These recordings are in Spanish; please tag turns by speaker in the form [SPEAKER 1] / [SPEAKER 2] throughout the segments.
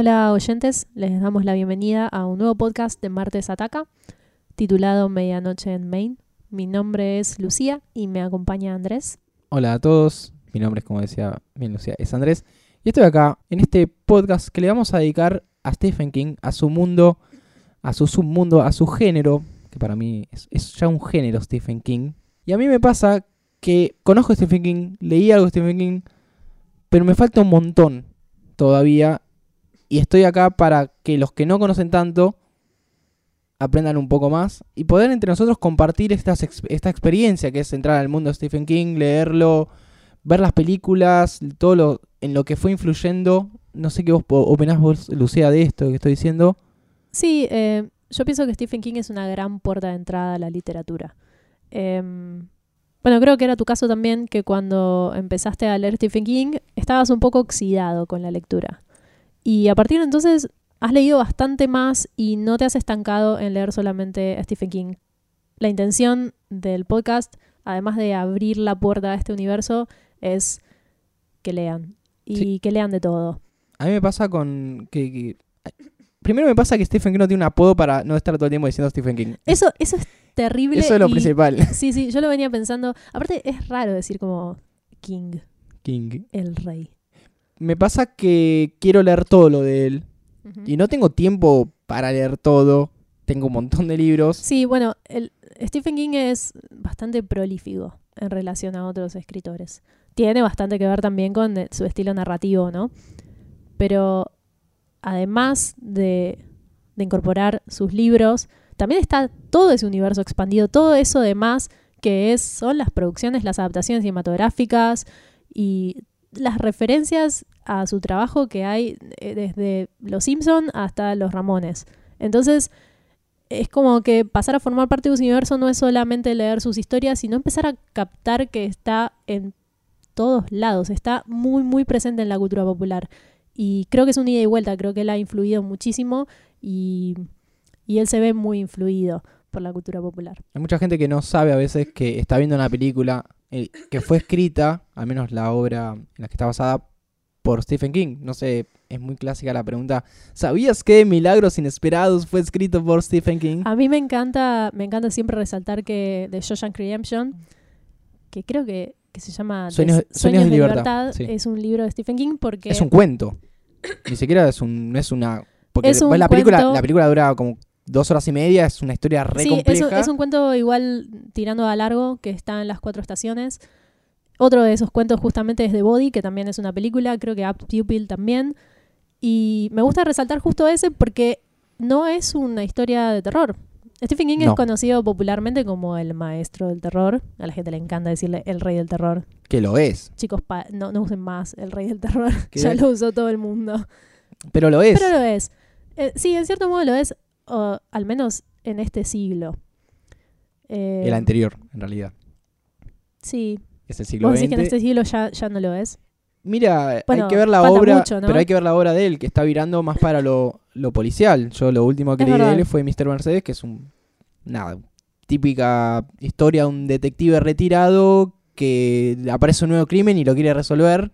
[SPEAKER 1] Hola oyentes, les damos la bienvenida a un nuevo podcast de Martes Ataca, titulado Medianoche en Maine. Mi nombre es Lucía y me acompaña Andrés.
[SPEAKER 2] Hola a todos, mi nombre es como decía bien Lucía, es Andrés. Y estoy acá en este podcast que le vamos a dedicar a Stephen King, a su mundo, a su submundo, a su género, que para mí es, ya un género Stephen King. Y a mí me pasa que conozco a Stephen King, leí algo de Stephen King, pero me falta un montón todavía. Y estoy acá para que los que no conocen tanto aprendan un poco más y poder entre nosotros compartir esta experiencia que es entrar al mundo de Stephen King, leerlo, ver las películas, todo lo en lo que fue influyendo. No sé qué vos opinás vos, Lucía, de esto que estoy diciendo.
[SPEAKER 1] Sí, eh, yo pienso que Stephen King es una gran puerta de entrada a la literatura. Em, bueno, creo que era tu caso también, que cuando empezaste a leer Stephen King estabas un poco oxidado con la lectura. Y a partir de entonces has leído bastante más y no te has estancado en leer solamente a Stephen King. La intención del podcast, además de abrir la puerta a este universo, es que lean. Y
[SPEAKER 2] Sí.
[SPEAKER 1] que lean de todo.
[SPEAKER 2] A mí me pasa con que, que- primero me pasa que Stephen King no tiene un apodo para no estar todo el tiempo diciendo Stephen King.
[SPEAKER 1] Eso, eso es terrible.
[SPEAKER 2] Eso es lo
[SPEAKER 1] y-
[SPEAKER 2] principal.
[SPEAKER 1] Sí, sí, yo lo venía pensando. Aparte, es raro decir como King,
[SPEAKER 2] King.
[SPEAKER 1] el rey.
[SPEAKER 2] Me pasa que quiero leer todo lo de él y no tengo tiempo para leer todo. Tengo un montón de libros.
[SPEAKER 1] Sí, bueno, el, Stephen King es bastante prolífico en relación a otros escritores. Tiene bastante que ver también con eh, su estilo narrativo, ¿no? Pero además de, de incorporar sus libros, también está todo ese universo expandido, todo eso demás que es, son las producciones, las adaptaciones cinematográficas y las referencias a su trabajo que hay eh, desde Los Simpson hasta Los Ramones. Entonces, es como que pasar a formar parte de su universo no es solamente leer sus historias, sino empezar a captar que está en todos lados, está muy, muy presente en la cultura popular. Y creo que es un ida y vuelta, creo que él ha influido muchísimo y, y él se ve muy influido por la cultura popular.
[SPEAKER 2] Hay mucha gente que no sabe a veces que está viendo una película eh, que fue escrita, al menos la obra en la que está basada, por Stephen King. No sé, es muy clásica la pregunta. ¿Sabías que Milagros Inesperados fue escrito por Stephen King?
[SPEAKER 1] A mí me encanta, me encanta siempre resaltar que de Shawshank Redemption, que creo que, que se llama
[SPEAKER 2] Sueños-
[SPEAKER 1] Des-
[SPEAKER 2] Sueños de Libertad, sí.
[SPEAKER 1] es un libro de Stephen King porque
[SPEAKER 2] Es un cuento. Ni siquiera es un, no es una... Porque
[SPEAKER 1] Es un
[SPEAKER 2] la, película,
[SPEAKER 1] cuento-
[SPEAKER 2] la película dura como dos horas y media, es una historia re
[SPEAKER 1] Sí, es un,
[SPEAKER 2] compleja.
[SPEAKER 1] es un cuento igual tirando a largo que está en las cuatro estaciones. Otro de esos cuentos justamente es The Body, que también es una película, creo que Up Pupil también. Y me gusta resaltar justo ese porque no es una historia de terror. Stephen King es
[SPEAKER 2] No.
[SPEAKER 1] conocido popularmente como el maestro del terror. A la gente le encanta decirle el rey del terror.
[SPEAKER 2] Que lo es.
[SPEAKER 1] Chicos, no, no usen más el rey del terror. Ya lo usó todo el mundo.
[SPEAKER 2] Pero lo es.
[SPEAKER 1] Pero lo es. Eh, sí, en cierto modo lo es, al menos en este siglo. Eh,
[SPEAKER 2] El anterior, en realidad.
[SPEAKER 1] Sí.
[SPEAKER 2] Es el siglo
[SPEAKER 1] ¿Vos
[SPEAKER 2] XX.
[SPEAKER 1] decís que en este siglo ya, ya no lo es?
[SPEAKER 2] Mira,
[SPEAKER 1] Bueno,
[SPEAKER 2] hay que ver la obra,
[SPEAKER 1] mucho, ¿no?
[SPEAKER 2] pero hay que ver la obra de él, que está virando más para lo, lo policial. Yo lo último que leí de él fue Mr. Mercedes, que es un nada, típica historia de un detective retirado que aparece un nuevo crimen y lo quiere resolver.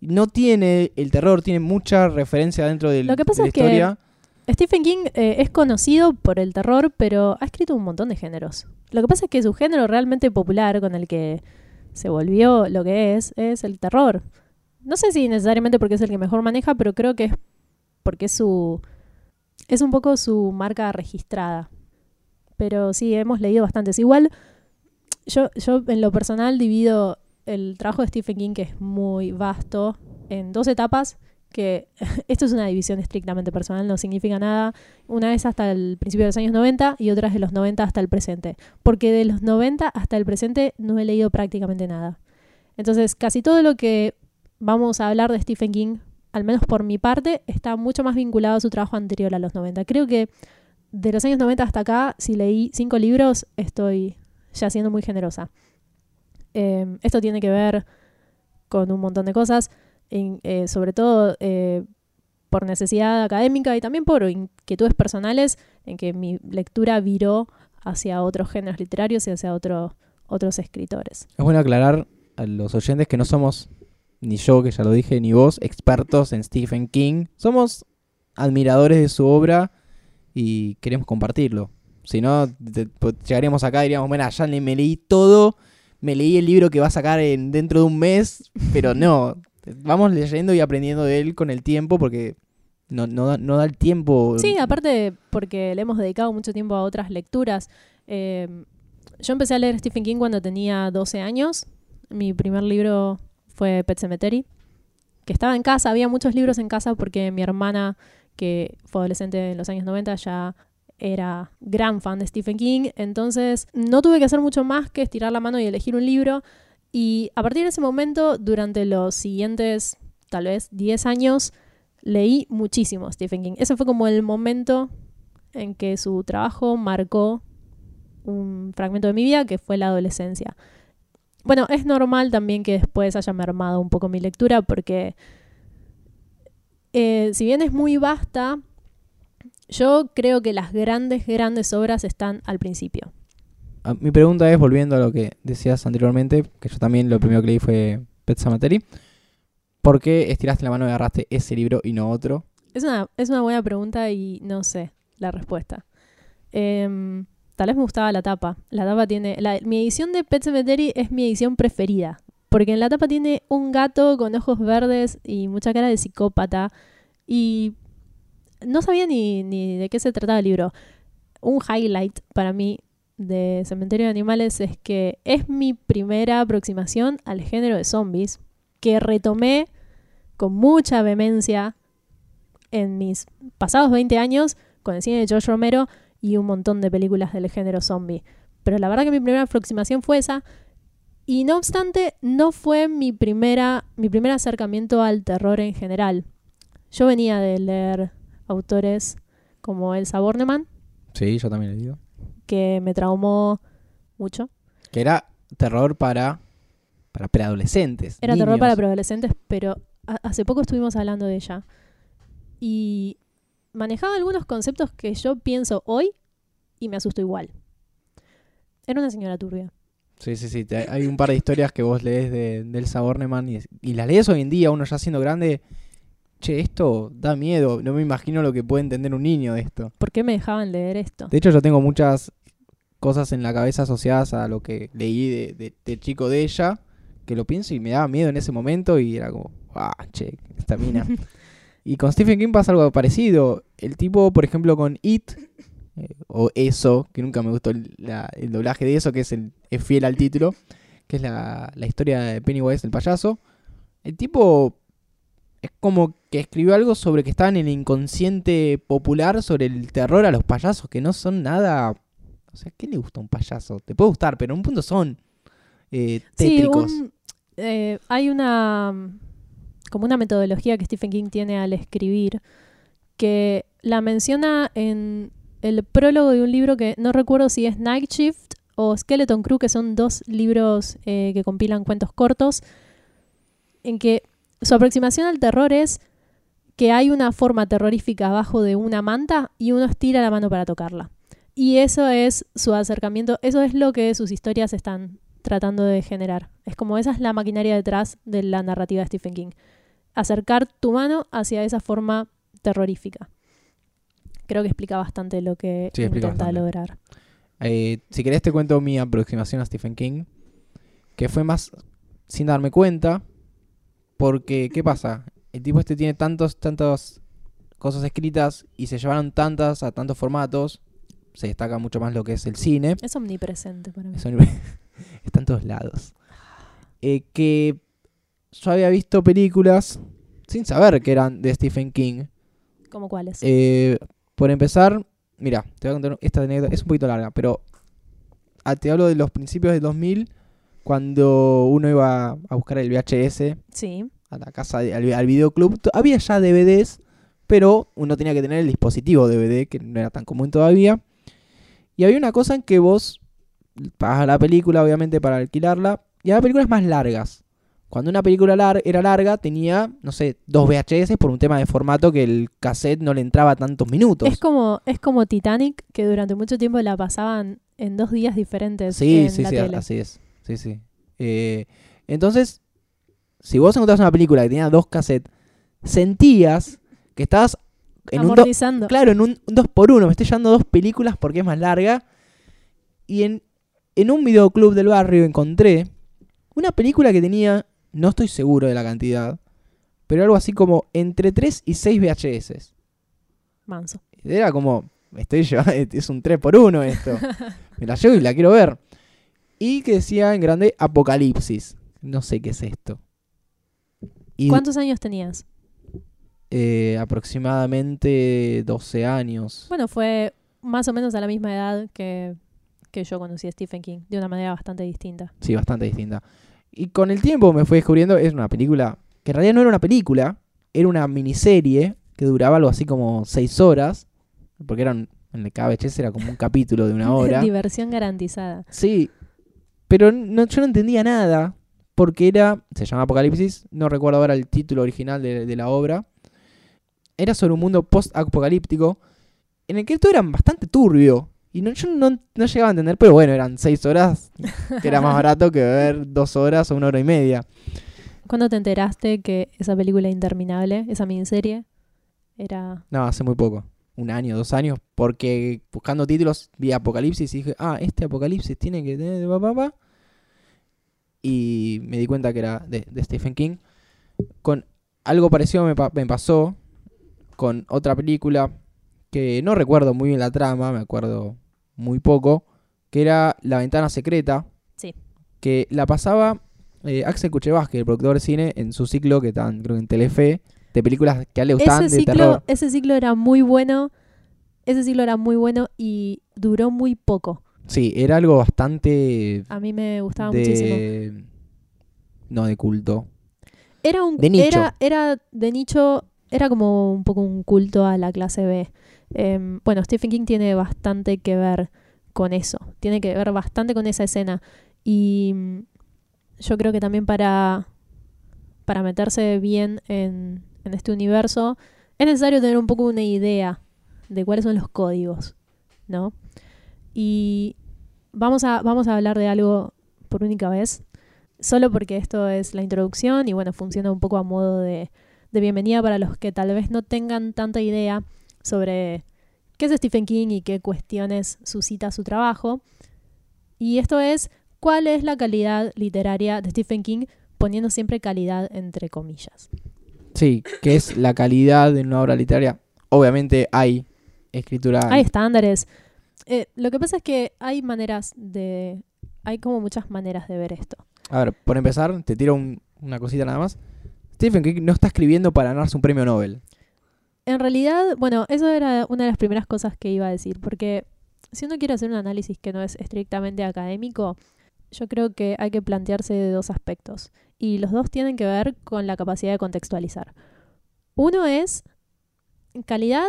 [SPEAKER 2] No tiene el terror, tiene mucha referencia dentro del,
[SPEAKER 1] Lo que pasa
[SPEAKER 2] de la
[SPEAKER 1] es que-
[SPEAKER 2] historia.
[SPEAKER 1] Stephen King eh, es conocido por el terror, pero ha escrito un montón de géneros. Lo que pasa es que su género realmente popular, con el que se volvió lo que es, es el terror. No sé si necesariamente porque es el que mejor maneja, pero creo que es porque es su. es un poco su marca registrada. Pero sí, hemos leído bastantes. Igual, yo, yo en lo personal divido el trabajo de Stephen King, que es muy vasto, en dos etapas que esto es una división estrictamente personal, no significa nada. Una es hasta el principio de los años 90 y otra es de los 90 hasta el presente. Porque de los 90 hasta el presente no he leído prácticamente nada. Entonces, casi todo lo que vamos a hablar de Stephen King, al menos por mi parte, está mucho más vinculado a su trabajo anterior a los 90. Creo que de los años 90 hasta acá, si leí cinco libros, estoy ya siendo muy generosa. Eh, esto tiene que ver con un montón de cosas eh, sobre todo eh, por necesidad académica y también por inquietudes personales, en que mi lectura viró hacia otros géneros literarios y hacia otro- otros escritores.
[SPEAKER 2] Es bueno aclarar a los oyentes que no somos ni yo, que ya lo dije, ni vos, expertos en Stephen King. Somos admiradores de su obra y queremos compartirlo. Si no, te- llegaríamos acá y diríamos, bueno, ya me leí todo, me leí el libro que va a sacar en, dentro de un mes, pero no, vamos leyendo y aprendiendo de él con el tiempo porque no, no, da- no da el tiempo.
[SPEAKER 1] Sí, aparte porque le hemos dedicado mucho tiempo a otras lecturas. Eh, yo empecé a leer Stephen King cuando tenía 12 años. Mi primer libro fue Pet Cemetery, que estaba en casa. Había muchos libros en casa porque mi hermana, que fue adolescente en los años 90, ya era gran fan de Stephen King. Entonces no tuve que hacer mucho más que estirar la mano y elegir un libro. Y a partir de ese momento, durante los siguientes, tal vez, 10 años, leí muchísimo Stephen King. Ese fue como el momento en que su trabajo marcó un fragmento de mi vida, que fue la adolescencia. Bueno, es normal también que después haya mermado un poco mi lectura, porque eh, si bien es muy vasta, yo creo que las grandes, grandes obras están al principio.
[SPEAKER 2] Ah, Mi pregunta es, volviendo a lo que decías anteriormente, que yo también lo primero que leí fue Pet Sematary, ¿por qué estiraste la mano y agarraste ese libro y no otro?
[SPEAKER 1] Es una, es una buena pregunta y no sé la respuesta. Em, tal vez me gustaba la tapa. La tapa tiene. la- mi edición de Pet Cemetery es mi edición preferida. Porque en la tapa tiene un gato con ojos verdes y mucha cara de psicópata. Y no sabía ni, ni de qué se trataba el libro. Un highlight para mí de Cementerio de Animales es que es mi primera aproximación al género de zombies. Que retomé con mucha vehemencia en mis pasados 20 años con el cine de George Romero y un montón de películas del género zombie. Pero la verdad que mi primera aproximación fue esa. Y no obstante, no fue mi, primera, mi primer acercamiento al terror en general. Yo venía de leer autores como Elsa Bornemann,
[SPEAKER 2] Sí, yo también lo digo.
[SPEAKER 1] Que me traumó mucho.
[SPEAKER 2] Que era terror para, para preadolescentes.
[SPEAKER 1] Era terror para preadolescentes, pero ha- hace poco estuvimos hablando de ella. Y manejaba algunos conceptos que yo pienso hoy y me asusto igual. Era una señora turbia.
[SPEAKER 2] Sí, sí, sí. te- hay un par de historias que vos lees de, de Elsa Bornemann y, y las lees hoy en día, uno ya siendo grande. Che, esto da miedo. No me imagino lo que puede entender un niño de esto.
[SPEAKER 1] ¿Por qué me dejaban leer esto?
[SPEAKER 2] De hecho, yo tengo muchas cosas en la cabeza asociadas a lo que leí de, de- de chico de ella, que lo pienso y me daba miedo en ese momento y era como, ah, che, esta mina. y con Stephen King pasa algo parecido. El tipo, por ejemplo, con It, eh, o Eso, que nunca me gustó el, la- el doblaje de eso, que es, el, es fiel al título, que es la, la historia de Pennywise, el payaso. El tipo es como que escribió algo sobre que estaba en el inconsciente popular sobre el terror a los payasos, que no son nada... O sea, ¿qué le gusta a un payaso? Te puede gustar, pero en un punto son eh,
[SPEAKER 1] Sí,
[SPEAKER 2] tétricos.
[SPEAKER 1] un- eh, hay una como una metodología que Stephen King tiene al escribir que la menciona en el prólogo de un libro que no recuerdo si es Night Shift o Skeleton Crew, que son dos libros eh, que compilan cuentos cortos, en que su aproximación al terror es que hay una forma terrorífica abajo de una manta y uno estira la mano para tocarla. Y eso es su acercamiento, eso es lo que sus historias están tratando de generar. Es como esa es la maquinaria detrás de la narrativa de Stephen King. Acercar tu mano hacia esa forma terrorífica. Creo que explica bastante lo que
[SPEAKER 2] Sí,
[SPEAKER 1] intenta
[SPEAKER 2] bastante.
[SPEAKER 1] lograr.
[SPEAKER 2] Eh, si querés te cuento mi aproximación a Stephen King, que fue más sin darme cuenta, porque ¿qué pasa? El tipo este tiene tantos, tantas cosas escritas y se llevaron tantas a tantos formatos, se destaca mucho más lo que es el cine,
[SPEAKER 1] Es omnipresente para mí.
[SPEAKER 2] está en todos lados, eh, que yo había visto películas sin saber que eran de Stephen King,
[SPEAKER 1] ¿Cómo cuáles?
[SPEAKER 2] eh, por empezar, mira, te voy a contar esta anécdota, es un poquito larga, pero te hablo de los principios del 2000, cuando uno iba a buscar el VHS
[SPEAKER 1] sí.
[SPEAKER 2] a la casa, al, al videoclub, había ya DVDs, pero uno tenía que tener el dispositivo DVD, que no era tan común todavía. Y había una cosa en que vos pagas la película, obviamente, para alquilarla, y había películas más largas. Cuando una película lar- era larga, tenía, no sé, dos VHS por un tema de formato que el cassette no le entraba tantos minutos.
[SPEAKER 1] Es como, es como Titanic, que durante mucho tiempo la pasaban en dos días diferentes
[SPEAKER 2] Sí,
[SPEAKER 1] en
[SPEAKER 2] sí,
[SPEAKER 1] la
[SPEAKER 2] sí,
[SPEAKER 1] tele.
[SPEAKER 2] así es. Sí, sí. Eh, entonces, si vos encontrabas una película que tenía dos cassettes, sentías que estabas en un, do-
[SPEAKER 1] Amortizando.
[SPEAKER 2] claro, en un 2 por 1 me estoy llevando dos películas porque es más larga. Y en, en un videoclub del barrio encontré una película que tenía, no estoy seguro de la cantidad, pero algo así como entre 3 y 6 VHS.
[SPEAKER 1] Manso.
[SPEAKER 2] Era como, me estoy llevando, es un 3 por 1 esto. Me la llevo y la quiero ver. Y que decía en grande Apocalipsis. No sé qué es esto. Y
[SPEAKER 1] ¿Cuántos años tenías?
[SPEAKER 2] Eh, aproximadamente 12 años.
[SPEAKER 1] Bueno, fue más o menos a la misma edad que, que yo conocí a Stephen King, de una manera bastante distinta.
[SPEAKER 2] Sí, bastante distinta. Y con el tiempo me fui descubriendo, es una película, que en realidad no era una película, era una miniserie que duraba algo así como 6 horas, porque eran, en el VHS era como un capítulo de una hora.
[SPEAKER 1] Diversión garantizada.
[SPEAKER 2] Sí, pero no, yo no entendía nada, porque era, se llama Apocalipsis, no recuerdo ahora el título original de, de la obra, era sobre un mundo post-apocalíptico, en el que todo era bastante turbio, y no, yo no, no llegaba a entender, pero bueno, eran seis horas, que era más barato que ver dos horas o una hora y media.
[SPEAKER 1] ¿Cuándo te enteraste que esa película interminable, esa miniserie, era...
[SPEAKER 2] No, hace muy poco, un año, dos años, porque buscando títulos vi Apocalipsis y dije, ah, este Apocalipsis tiene que tener... pa, pa, pa". Y me di cuenta que era de, de Stephen King. Con algo parecido me, pa- me pasó con otra película que no recuerdo muy bien la trama, me acuerdo muy poco, que era La Ventana Secreta.
[SPEAKER 1] Sí.
[SPEAKER 2] Que la pasaba eh, Axel Kuchevaski, el productor de cine, en su ciclo que están, creo que en Telefe, de películas que a él le gustaban
[SPEAKER 1] Ese
[SPEAKER 2] de
[SPEAKER 1] ciclo,
[SPEAKER 2] terror.
[SPEAKER 1] ese ciclo era muy bueno, ese ciclo era muy bueno y duró muy poco.
[SPEAKER 2] Sí, era algo bastante
[SPEAKER 1] A mí me gustaba muchísimo.
[SPEAKER 2] No, de culto.
[SPEAKER 1] Era un
[SPEAKER 2] De nicho.
[SPEAKER 1] Era, era de nicho, era como un poco un culto a la clase B. Em, bueno, Stephen King tiene bastante que ver con eso, tiene que ver bastante con esa escena. Y mm, yo creo que también para, para meterse bien en, en este universo es necesario tener un poco una idea de cuáles son los códigos, ¿no? Y vamos a, vamos a hablar de algo por única vez, solo porque esto es la introducción y bueno, funciona un poco a modo de, de bienvenida para los que tal vez no tengan tanta idea sobre qué es Stephen King y qué cuestiones suscita su trabajo. Y esto es cuál es la calidad literaria de Stephen King, poniendo siempre calidad entre comillas.
[SPEAKER 2] Sí, que es la calidad de una obra literaria. Obviamente hay escritura...
[SPEAKER 1] Hay estándares. Eh, lo que pasa es que hay maneras de... Hay como muchas maneras de ver esto.
[SPEAKER 2] A ver, por empezar, te tiro un- una cosita nada más. Stephen King no está escribiendo para ganarse un premio Nobel.
[SPEAKER 1] En realidad, bueno, eso era una de las primeras cosas que iba a decir, porque si uno quiere hacer un análisis que no es estrictamente académico, yo creo que hay que plantearse dos aspectos. Y los dos tienen que ver con la capacidad de contextualizar. Uno es calidad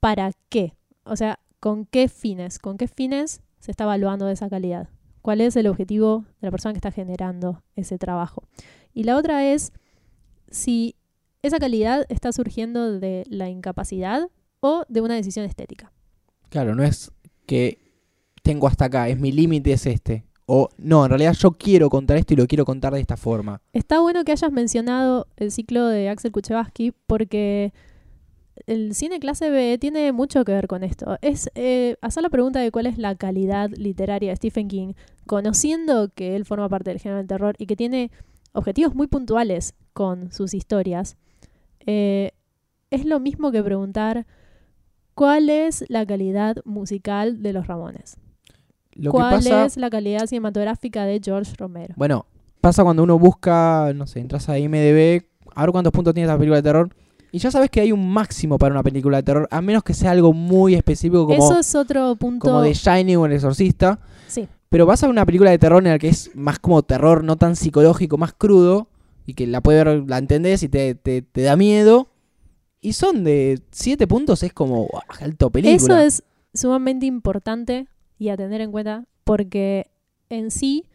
[SPEAKER 1] para qué. O sea, con qué fines. ¿Con qué fines se está evaluando esa calidad? ¿Cuál es el objetivo de la persona que está generando ese trabajo? Y la otra es si esa calidad está surgiendo de la incapacidad o de una decisión estética.
[SPEAKER 2] Claro, no es que tengo hasta acá, es mi límite es este. O no, en realidad yo quiero contar esto y lo quiero contar de esta forma.
[SPEAKER 1] Está bueno que hayas mencionado el ciclo de Axel Kuchevaski porque el cine clase B tiene mucho que ver con esto. Es eh, hacer la pregunta de cuál es la calidad literaria de Stephen King, conociendo que él forma parte del género del terror y que tiene objetivos muy puntuales con sus historias. eh, es lo mismo que preguntar cuál es la calidad musical de los Ramones.
[SPEAKER 2] Lo que
[SPEAKER 1] ¿Cuál
[SPEAKER 2] pasa,
[SPEAKER 1] es la calidad cinematográfica de George Romero?
[SPEAKER 2] bueno, pasa cuando uno busca, no sé, entras a IMDb, a ver cuántos puntos tiene esta película de terror, y ya sabes que hay un máximo para una película de terror, a menos que sea algo muy específico como,
[SPEAKER 1] Eso es otro punto.
[SPEAKER 2] como The Shining o El Exorcista.
[SPEAKER 1] Sí.
[SPEAKER 2] Pero vas a una película de terror en la que es más como terror, no tan psicológico, más crudo, y que la puedes ver, la entendés y te, te, da miedo. Y son de 7 puntos, es como alto película.
[SPEAKER 1] Eso es sumamente importante y a tener en cuenta porque en sí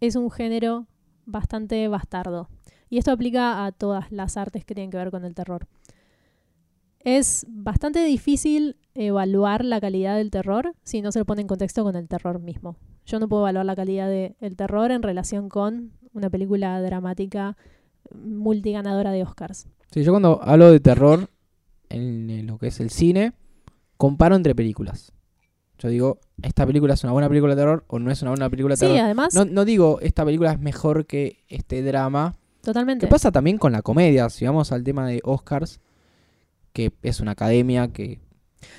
[SPEAKER 1] es un género bastante bastardo. Y esto aplica a todas las artes que tienen que ver con el terror. Es bastante difícil evaluar la calidad del terror si no se lo pone en contexto con el terror mismo. Yo no puedo evaluar la calidad del terror en relación con una película dramática multiganadora de Oscars.
[SPEAKER 2] Sí, yo cuando hablo de terror en lo que es el cine, comparo entre películas. Yo digo, esta película es una buena película de terror o no es una buena película de
[SPEAKER 1] Sí,
[SPEAKER 2] terror.
[SPEAKER 1] además,
[SPEAKER 2] No, no digo, esta película es mejor que este drama.
[SPEAKER 1] totalmente.
[SPEAKER 2] ¿Qué pasa también con la comedia? Si vamos al tema de Oscars, que es una academia que...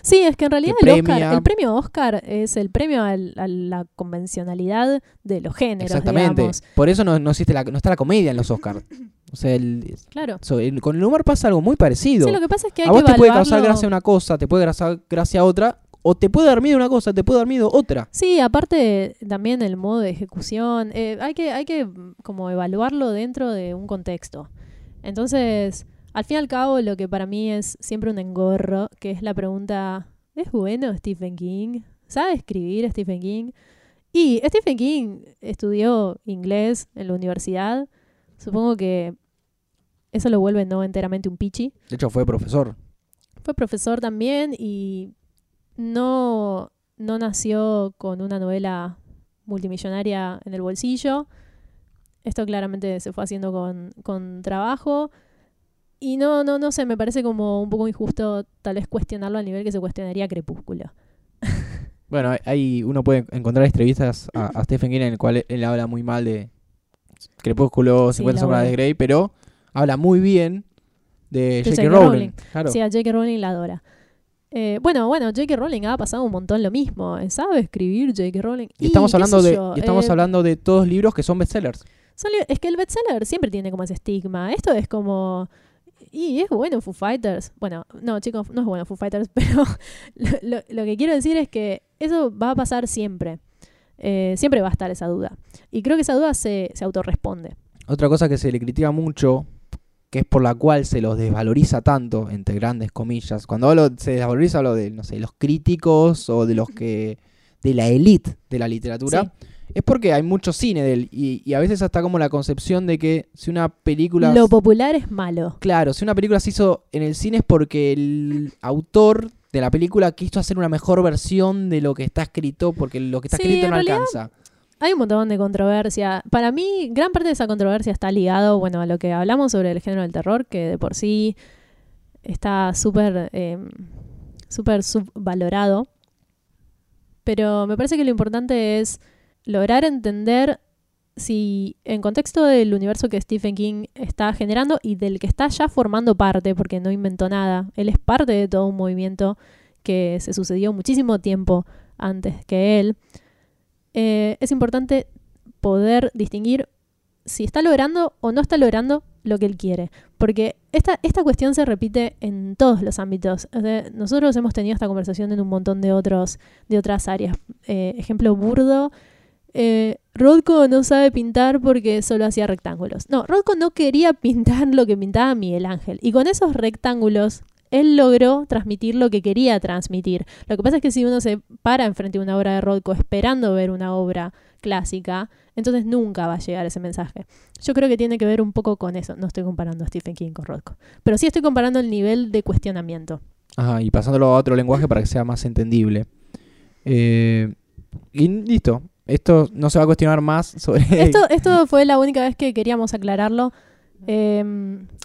[SPEAKER 1] Sí, es que en realidad
[SPEAKER 2] que
[SPEAKER 1] el, Oscar- el premio Oscar es el premio al- a la convencionalidad de los géneros,
[SPEAKER 2] Exactamente.
[SPEAKER 1] digamos.
[SPEAKER 2] Por eso no, no existe la, no está la comedia en los Oscars. O sea, el-
[SPEAKER 1] Claro.
[SPEAKER 2] so- el- con el humor pasa algo muy parecido.
[SPEAKER 1] Sí, lo que pasa es que hay
[SPEAKER 2] a vos
[SPEAKER 1] que
[SPEAKER 2] te puede causar
[SPEAKER 1] evaluarlo-
[SPEAKER 2] gracia una cosa, te puede causar gracia otra, o te puede dar miedo una cosa, te puede dar miedo otra.
[SPEAKER 1] Sí, aparte también el modo de ejecución, eh, hay que, hay que mm, como evaluarlo dentro de un contexto. Entonces, al fin y al cabo, lo que para mí es siempre un engorro, que es la pregunta, ¿es bueno Stephen King? ¿Sabe escribir Stephen King? Y Stephen King estudió inglés en la universidad. Supongo que eso lo vuelve no enteramente un pichi.
[SPEAKER 2] De hecho, fue profesor.
[SPEAKER 1] Fue profesor también y no, no nació con una novela multimillonaria en el bolsillo. Esto claramente se fue haciendo con, con trabajo. Y no, no, no sé, me parece como un poco injusto tal vez cuestionarlo al nivel que se cuestionaría Crepúsculo.
[SPEAKER 2] Bueno, hay- uno puede encontrar entrevistas a, a Stephen King en el cual él, él habla muy mal de Crepúsculo,
[SPEAKER 1] Sí,
[SPEAKER 2] 50
[SPEAKER 1] la
[SPEAKER 2] sombras de. Grey, pero habla muy bien de
[SPEAKER 1] De
[SPEAKER 2] J.K. Rowling.
[SPEAKER 1] Rowling.
[SPEAKER 2] Claro.
[SPEAKER 1] Sí, a J.K. Rowling la adora. Eh, bueno, bueno, J.K. Rowling ha pasado un montón lo mismo. ¿Sabe escribir J.K. Rowling?
[SPEAKER 2] Y estamos hablando de y estamos
[SPEAKER 1] eh,
[SPEAKER 2] hablando de todos libros que son bestsellers.
[SPEAKER 1] Son es que el bestseller siempre tiene como ese estigma. Esto es como. Y es bueno Foo Fighters. Bueno, no, chicos, no es bueno Foo Fighters, pero lo, lo- lo que quiero decir es que eso va a pasar siempre. Eh, siempre va a estar esa duda. Y creo que esa duda se, se autorresponde.
[SPEAKER 2] Otra cosa que se le critica mucho, que es por la cual se los desvaloriza tanto, entre grandes comillas. Cuando hablo se desvaloriza hablo de, no sé, los críticos o de los que de la élite de la literatura. Es porque hay mucho cine de él y, y a veces hasta como la concepción de que si una película
[SPEAKER 1] Lo popular es malo.
[SPEAKER 2] Claro, si una película se hizo en el cine es porque el autor de la película quiso hacer una mejor versión de lo que está escrito, porque lo que está
[SPEAKER 1] Sí,
[SPEAKER 2] escrito no
[SPEAKER 1] realidad-
[SPEAKER 2] alcanza.
[SPEAKER 1] Hay un montón de controversia. Para mí, gran parte de esa controversia está ligado, bueno, a lo que hablamos sobre el género del terror, que de por sí está súper eh, súper subvalorado. Pero me parece que lo importante es lograr entender si en contexto del universo que Stephen King está generando y del que está ya formando parte, porque no inventó nada, él es parte de todo un movimiento que se sucedió muchísimo tiempo antes que él, eh, es importante poder distinguir si está logrando o no está logrando lo que él quiere. Porque esta, esta cuestión se repite en todos los ámbitos. Nosotros hemos tenido esta conversación en un montón de, otros, de otras áreas. Eh, ejemplo burdo. Eh, Rodko no sabe pintar porque solo hacía rectángulos. No, Rodko no quería pintar lo que pintaba Miguel Ángel. Y con esos rectángulos, él logró transmitir lo que quería transmitir. Lo que pasa es que si uno se para enfrente de una obra de Rodko esperando ver una obra clásica, entonces nunca va a llegar ese mensaje. Yo creo que tiene que ver un poco con eso. No estoy comparando a Stephen King con Rothko, pero sí estoy comparando el nivel de cuestionamiento.
[SPEAKER 2] Ajá, y pasándolo a otro lenguaje para que sea más entendible. Eh, listo. Esto no se va a cuestionar más sobre...
[SPEAKER 1] Esto, esto fue la única vez que queríamos aclararlo. Eh,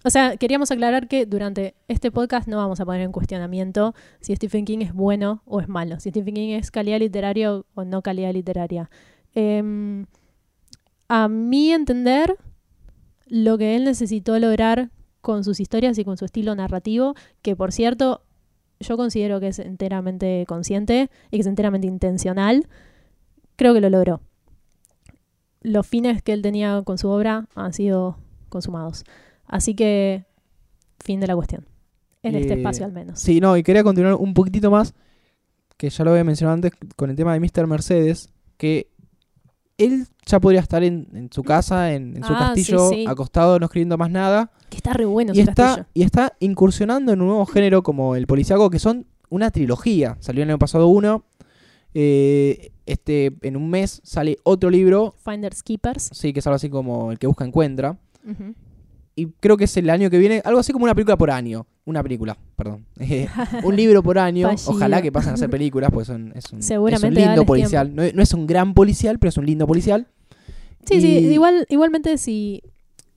[SPEAKER 1] o sea, queríamos aclarar que durante este podcast no vamos a poner en cuestionamiento si Stephen King es bueno o es malo, si Stephen King es calidad literaria o no calidad literaria. Eh, a mi entender, lo que él necesitó lograr con sus historias y con su estilo narrativo, que por cierto yo considero que es enteramente consciente y que es enteramente intencional, creo que lo logró. Los fines que él tenía con su obra han sido consumados. Así que, fin de la cuestión. En este
[SPEAKER 2] Eh,
[SPEAKER 1] espacio al menos.
[SPEAKER 2] Sí, no, y quería continuar un poquitito más, que ya lo había mencionado antes con el tema de Mr. Mercedes, que él ya podría estar en, en su casa, en, en su
[SPEAKER 1] Ah,
[SPEAKER 2] castillo,
[SPEAKER 1] sí.
[SPEAKER 2] acostado, no escribiendo más nada,
[SPEAKER 1] Que está re bueno
[SPEAKER 2] y
[SPEAKER 1] su
[SPEAKER 2] está,
[SPEAKER 1] castillo.
[SPEAKER 2] y está incursionando en un nuevo género como el policiaco, que son una trilogía. Salió el año pasado uno, eh, este, en un mes sale otro libro,
[SPEAKER 1] Finders Keepers.
[SPEAKER 2] sí, que es algo así como el que busca encuentra. Y creo que es el año que viene, algo así como una película por año. Una película, perdón. un libro por año. Ojalá que pasen a hacer películas, pues son, es, un,
[SPEAKER 1] Seguramente
[SPEAKER 2] es un lindo policial. No, es- no es un gran policial, pero es un lindo policial.
[SPEAKER 1] Sí, sí, igual, igualmente si...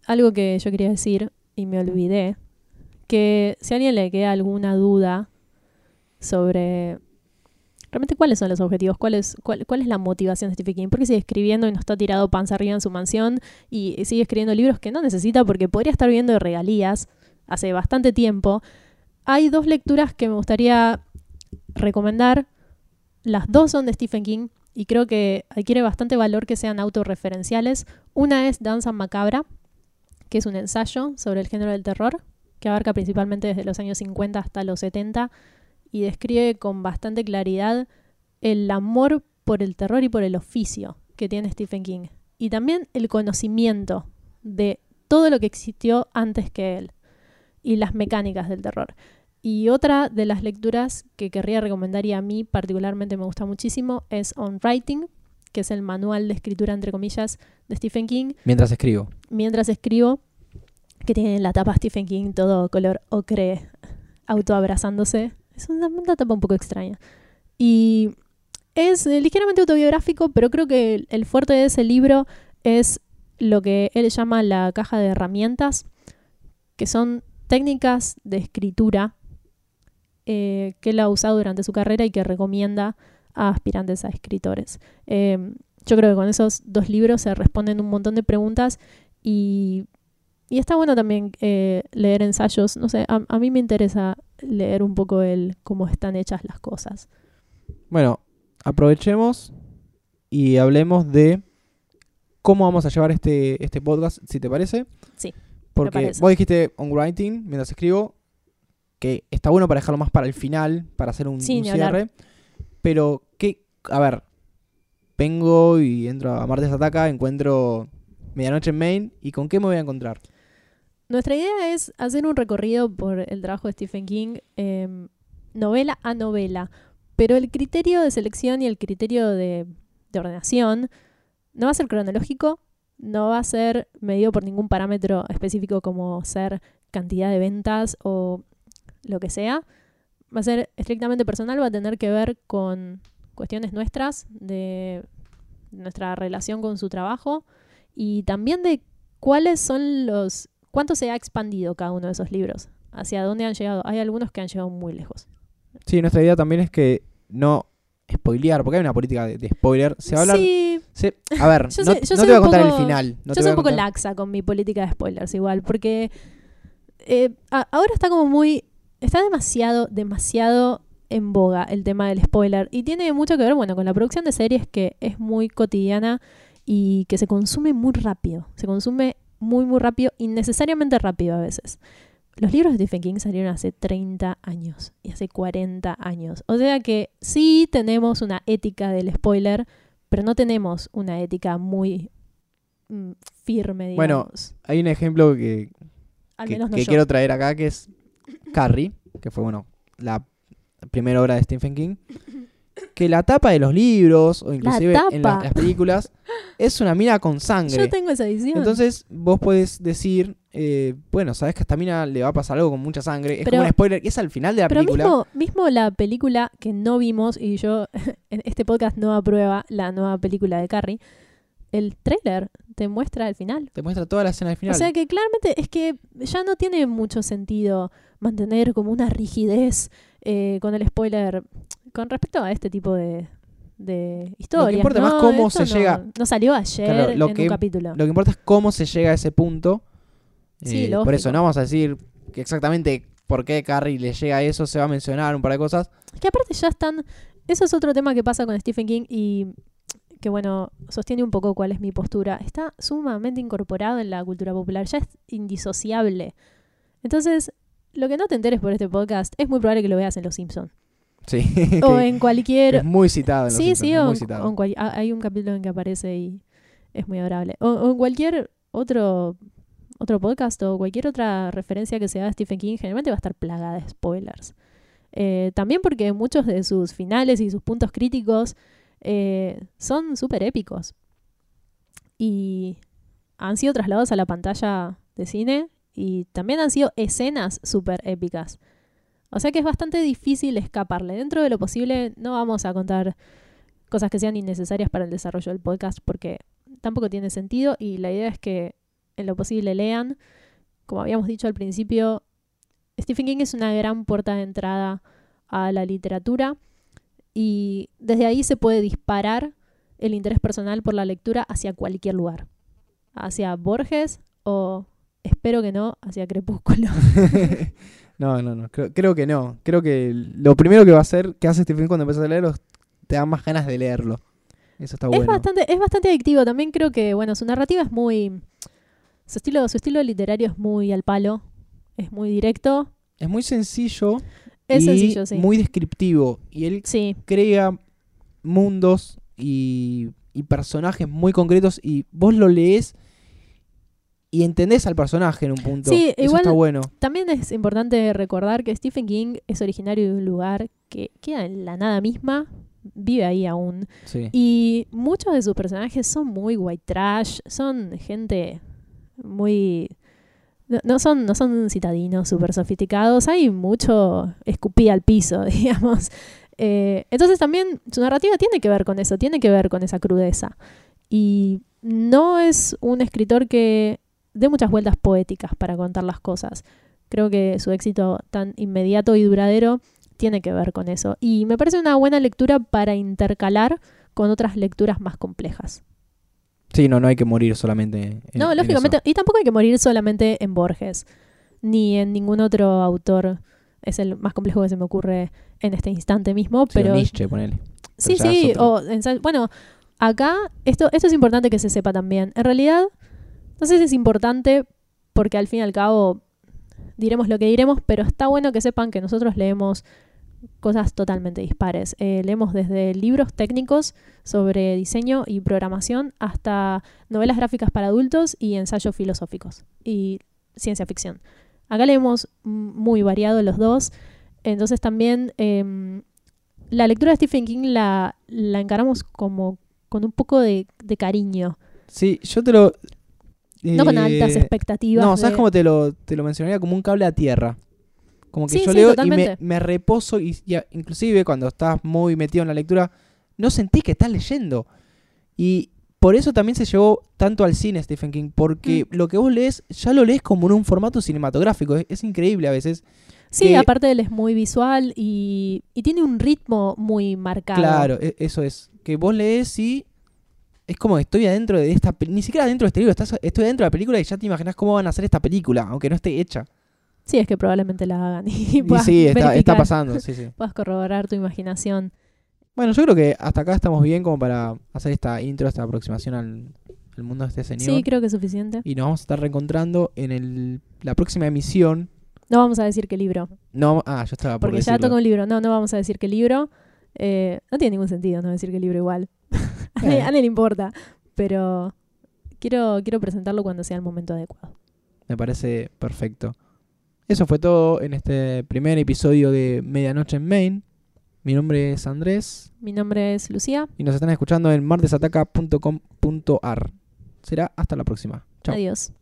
[SPEAKER 1] algo que yo quería decir y me olvidé, que si a alguien le queda alguna duda sobre realmente cuáles son los objetivos, cuál es, la motivación de Stephen King, por qué sigue escribiendo y no está tirado panza arriba en su mansión y sigue escribiendo libros que no necesita porque podría estar viendo de regalías hace bastante tiempo. Hay dos lecturas que me gustaría recomendar. Las dos son de Stephen King y creo que adquiere bastante valor que sean autorreferenciales. Una es Danza Macabra, que es un ensayo sobre el género del terror, que abarca principalmente desde los años 50 hasta los 70 y describe con bastante claridad el amor por el terror y por el oficio que tiene Stephen King. Y también el conocimiento de todo lo que existió antes que él y las mecánicas del terror. Y otra de las lecturas que querría recomendar y a mí particularmente me gusta muchísimo es On Writing, que es el manual de escritura, entre comillas, de Stephen King.
[SPEAKER 2] Mientras escribo.
[SPEAKER 1] Mientras escribo, que tiene en la tapa Stephen King todo color ocre, autoabrazándose. Es una, una tapa un poco extraña. Y es eh, ligeramente autobiográfico, pero creo que el, fuerte de ese libro es lo que él llama la caja de herramientas, que son técnicas de escritura eh, que él ha usado durante su carrera y que recomienda a aspirantes a escritores. Eh, yo creo que con esos dos libros se responden un montón de preguntas y, y está bueno también eh, leer ensayos. No sé, a mí me interesa leer un poco el cómo están hechas las cosas.
[SPEAKER 2] Bueno, aprovechemos y hablemos de cómo vamos a llevar este, este podcast, si te parece.
[SPEAKER 1] Sí,
[SPEAKER 2] Porque
[SPEAKER 1] parece.
[SPEAKER 2] vos dijiste on writing mientras escribo, que está bueno para dejarlo más para el final, para hacer un,
[SPEAKER 1] Sí,
[SPEAKER 2] un
[SPEAKER 1] hablar.
[SPEAKER 2] cierre. Pero, ¿qué? A ver, vengo y entro a Martes Ataca, encuentro Medianoche en Maine, ¿y con qué me voy a encontrar?
[SPEAKER 1] Nuestra idea es hacer un recorrido por el trabajo de Stephen King, eh, novela a novela, pero el criterio de selección y el criterio de ordenación no va a ser cronológico, no va a ser medido por ningún parámetro específico como ser cantidad de ventas o lo que sea. Va a ser estrictamente personal, va a tener que ver con cuestiones nuestras, de nuestra relación con su trabajo y también de cuáles son los cuánto se ha expandido cada uno de esos libros, hacia dónde han llegado. Hay algunos que han llegado muy lejos.
[SPEAKER 2] Sí, nuestra idea también es que no spoilear, porque hay una política de, de spoiler. Se va a hablar.
[SPEAKER 1] Sí,
[SPEAKER 2] se- a ver,
[SPEAKER 1] Yo
[SPEAKER 2] no,
[SPEAKER 1] sé- yo
[SPEAKER 2] no
[SPEAKER 1] soy
[SPEAKER 2] te voy a contar
[SPEAKER 1] poco-
[SPEAKER 2] el final. No
[SPEAKER 1] yo soy un poco
[SPEAKER 2] contar-
[SPEAKER 1] laxa con mi política de spoilers igual, porque eh, a- ahora está como muy, está demasiado, demasiado en boga el tema del spoiler y tiene mucho que ver, bueno, con la producción de series que es muy cotidiana y que se consume muy rápido, se consume muy, muy rápido, innecesariamente rápido a veces. Los libros de Stephen King salieron hace 30 años y hace 40 años. O sea que sí tenemos una ética del spoiler, pero no tenemos una ética muy mm, firme, digamos.
[SPEAKER 2] Bueno, Hay un ejemplo que,
[SPEAKER 1] Al
[SPEAKER 2] que,
[SPEAKER 1] menos no
[SPEAKER 2] que
[SPEAKER 1] yo.
[SPEAKER 2] quiero traer acá, que es Carrie, que fue, bueno, la primera obra de Stephen King. Que la tapa de los libros, o inclusive en la- las películas, es una mina con sangre.
[SPEAKER 1] Yo tengo esa edición.
[SPEAKER 2] Entonces vos podés decir, eh, bueno, sabes que a esta mina le va a pasar algo con mucha sangre. Es
[SPEAKER 1] Pero-
[SPEAKER 2] como un spoiler que es al final de la
[SPEAKER 1] pero
[SPEAKER 2] película.
[SPEAKER 1] mismo, mismo la película que no vimos, y yo en este podcast no aprueba la nueva película de Carrie, el trailer te muestra el final.
[SPEAKER 2] Te muestra toda la escena del final.
[SPEAKER 1] O sea que claramente es que ya no tiene mucho sentido mantener como una rigidez eh, con el spoiler con respecto a este tipo de, de historias.
[SPEAKER 2] importa
[SPEAKER 1] ¿no?
[SPEAKER 2] más cómo se
[SPEAKER 1] no-
[SPEAKER 2] llega-
[SPEAKER 1] No salió ayer
[SPEAKER 2] Claro, lo
[SPEAKER 1] en
[SPEAKER 2] que-
[SPEAKER 1] un capítulo.
[SPEAKER 2] Lo que importa es cómo se llega a ese punto.
[SPEAKER 1] Sí,
[SPEAKER 2] Eh, por eso no vamos a decir que exactamente por qué Carrie le llega a eso. Se va a mencionar un par de cosas.
[SPEAKER 1] Que aparte ya están. Eso es otro tema que pasa con Stephen King y que, bueno, sostiene un poco cuál es mi postura. Está sumamente incorporado en la cultura popular, ya es indisociable. Entonces, lo que no te enteres por este podcast es muy probable que lo veas en Los Simpsons.
[SPEAKER 2] Sí.
[SPEAKER 1] o en cualquier.
[SPEAKER 2] es muy citado. En los
[SPEAKER 1] Sí, sí, o
[SPEAKER 2] muy
[SPEAKER 1] en-
[SPEAKER 2] citado.
[SPEAKER 1] o en cual- ah, hay un capítulo en que aparece y es muy adorable. O, o en cualquier otro otro podcast o cualquier otra referencia que se haga a Stephen King, generalmente va a estar plagada de spoilers. Eh, también porque muchos de sus finales y sus puntos críticos eh, son súper épicos. Y han sido trasladados a la pantalla de cine y también han sido escenas súper épicas. O sea que es bastante difícil escaparle. Dentro de lo posible no vamos a contar cosas que sean innecesarias para el desarrollo del podcast porque tampoco tiene sentido y la idea es que en lo posible lean. Como habíamos dicho al principio, Stephen King es una gran puerta de entrada a la literatura y desde ahí se puede disparar el interés personal por la lectura hacia cualquier lugar. Hacia Borges o, espero que no, hacia Crepúsculo.
[SPEAKER 2] no, no, no. Creo, creo, que no. Creo que lo primero que va a hacer, que hace Stephen King cuando empiezas a leerlo, te da más ganas de leerlo. Eso está bueno.
[SPEAKER 1] Es bastante, es bastante adictivo. También creo que, bueno, su narrativa es muy. Su estilo, su estilo literario es muy al palo. Es muy directo.
[SPEAKER 2] Es muy sencillo.
[SPEAKER 1] Es
[SPEAKER 2] y
[SPEAKER 1] sencillo, sí.
[SPEAKER 2] Muy descriptivo. Y él
[SPEAKER 1] Sí,
[SPEAKER 2] crea mundos y, y personajes muy concretos. Y vos lo lees y entendés al personaje en un punto.
[SPEAKER 1] Sí,
[SPEAKER 2] Eso
[SPEAKER 1] igual-
[SPEAKER 2] está bueno.
[SPEAKER 1] También es importante recordar que Stephen King es originario de un lugar que queda en la nada misma, vive ahí aún.
[SPEAKER 2] Sí.
[SPEAKER 1] Y muchos de sus personajes son muy white trash, son gente muy... No, no son, no son citadinos súper sofisticados, hay mucho escupí al piso, digamos. Eh, entonces también su narrativa tiene que ver con eso, tiene que ver con esa crudeza. Y no es un escritor que dé muchas vueltas poéticas para contar las cosas. Creo que su éxito tan inmediato y duradero tiene que ver con eso. Y me parece una buena lectura para intercalar con otras lecturas más complejas.
[SPEAKER 2] Sí, no, no hay que morir solamente. en-
[SPEAKER 1] no,
[SPEAKER 2] en
[SPEAKER 1] lógicamente.
[SPEAKER 2] eso.
[SPEAKER 1] Y tampoco hay que morir solamente en Borges, ni en ningún otro autor. Es el más complejo que se me ocurre en este instante mismo,
[SPEAKER 2] Sí, o
[SPEAKER 1] pero
[SPEAKER 2] Nietzsche, ponele.
[SPEAKER 1] Sí,
[SPEAKER 2] Pero
[SPEAKER 1] sí. O bueno, acá esto, esto es importante que se sepa también. En realidad, si es importante porque al fin y al cabo diremos lo que diremos, pero está bueno que sepan que nosotros leemos cosas totalmente dispares. Eh, leemos desde libros técnicos sobre diseño y programación hasta novelas gráficas para adultos y ensayos filosóficos y ciencia ficción. Acá leemos muy variado los dos. Entonces también em, la lectura de Stephen King la, la encaramos como con un poco de, de cariño,
[SPEAKER 2] Sí, yo te lo.
[SPEAKER 1] No con altas
[SPEAKER 2] eh,
[SPEAKER 1] expectativas.
[SPEAKER 2] No, ¿sabes
[SPEAKER 1] de-
[SPEAKER 2] cómo te lo, te lo mencionaría? Como un cable a tierra. Como que
[SPEAKER 1] Sí,
[SPEAKER 2] yo
[SPEAKER 1] sí,
[SPEAKER 2] leo y me, me reposo y, y inclusive cuando estás muy metido en la lectura, no sentís que estás leyendo. Y por eso también se llevó tanto al cine Stephen King, porque
[SPEAKER 1] Mm.
[SPEAKER 2] lo que vos lees ya lo lees como en un formato cinematográfico. Es, es increíble a veces.
[SPEAKER 1] Sí,
[SPEAKER 2] que-
[SPEAKER 1] aparte él es muy visual y, y tiene un ritmo muy marcado.
[SPEAKER 2] Claro, e- eso es. Que vos lees y es como que estoy adentro de esta... Ni siquiera adentro de este libro, estás, estoy adentro de la película y ya te imaginas cómo van a hacer esta película, aunque no esté hecha.
[SPEAKER 1] Sí, es que probablemente la hagan y,
[SPEAKER 2] Y sí, está, pasando, sí, sí.
[SPEAKER 1] Puedas corroborar tu imaginación.
[SPEAKER 2] Bueno, yo creo que hasta acá estamos bien como para hacer esta intro, esta aproximación al, al mundo de este señor.
[SPEAKER 1] Sí, creo que es suficiente.
[SPEAKER 2] Y nos vamos a estar reencontrando en el, la próxima emisión.
[SPEAKER 1] No vamos a decir qué libro,
[SPEAKER 2] No, ah, yo estaba por
[SPEAKER 1] porque ya toca un libro. No, no vamos a decir qué libro. Eh, no tiene ningún sentido no decir qué libro igual. a, nadie, le importa. Pero quiero, quiero presentarlo cuando sea el momento adecuado.
[SPEAKER 2] Me parece perfecto. Eso fue todo en este primer episodio de Medianoche en Maine. Mi nombre es Andrés
[SPEAKER 1] Mi nombre es Lucía.
[SPEAKER 2] y nos están escuchando en martesataca.com.ar. Será hasta la próxima. Chao.
[SPEAKER 1] Adiós.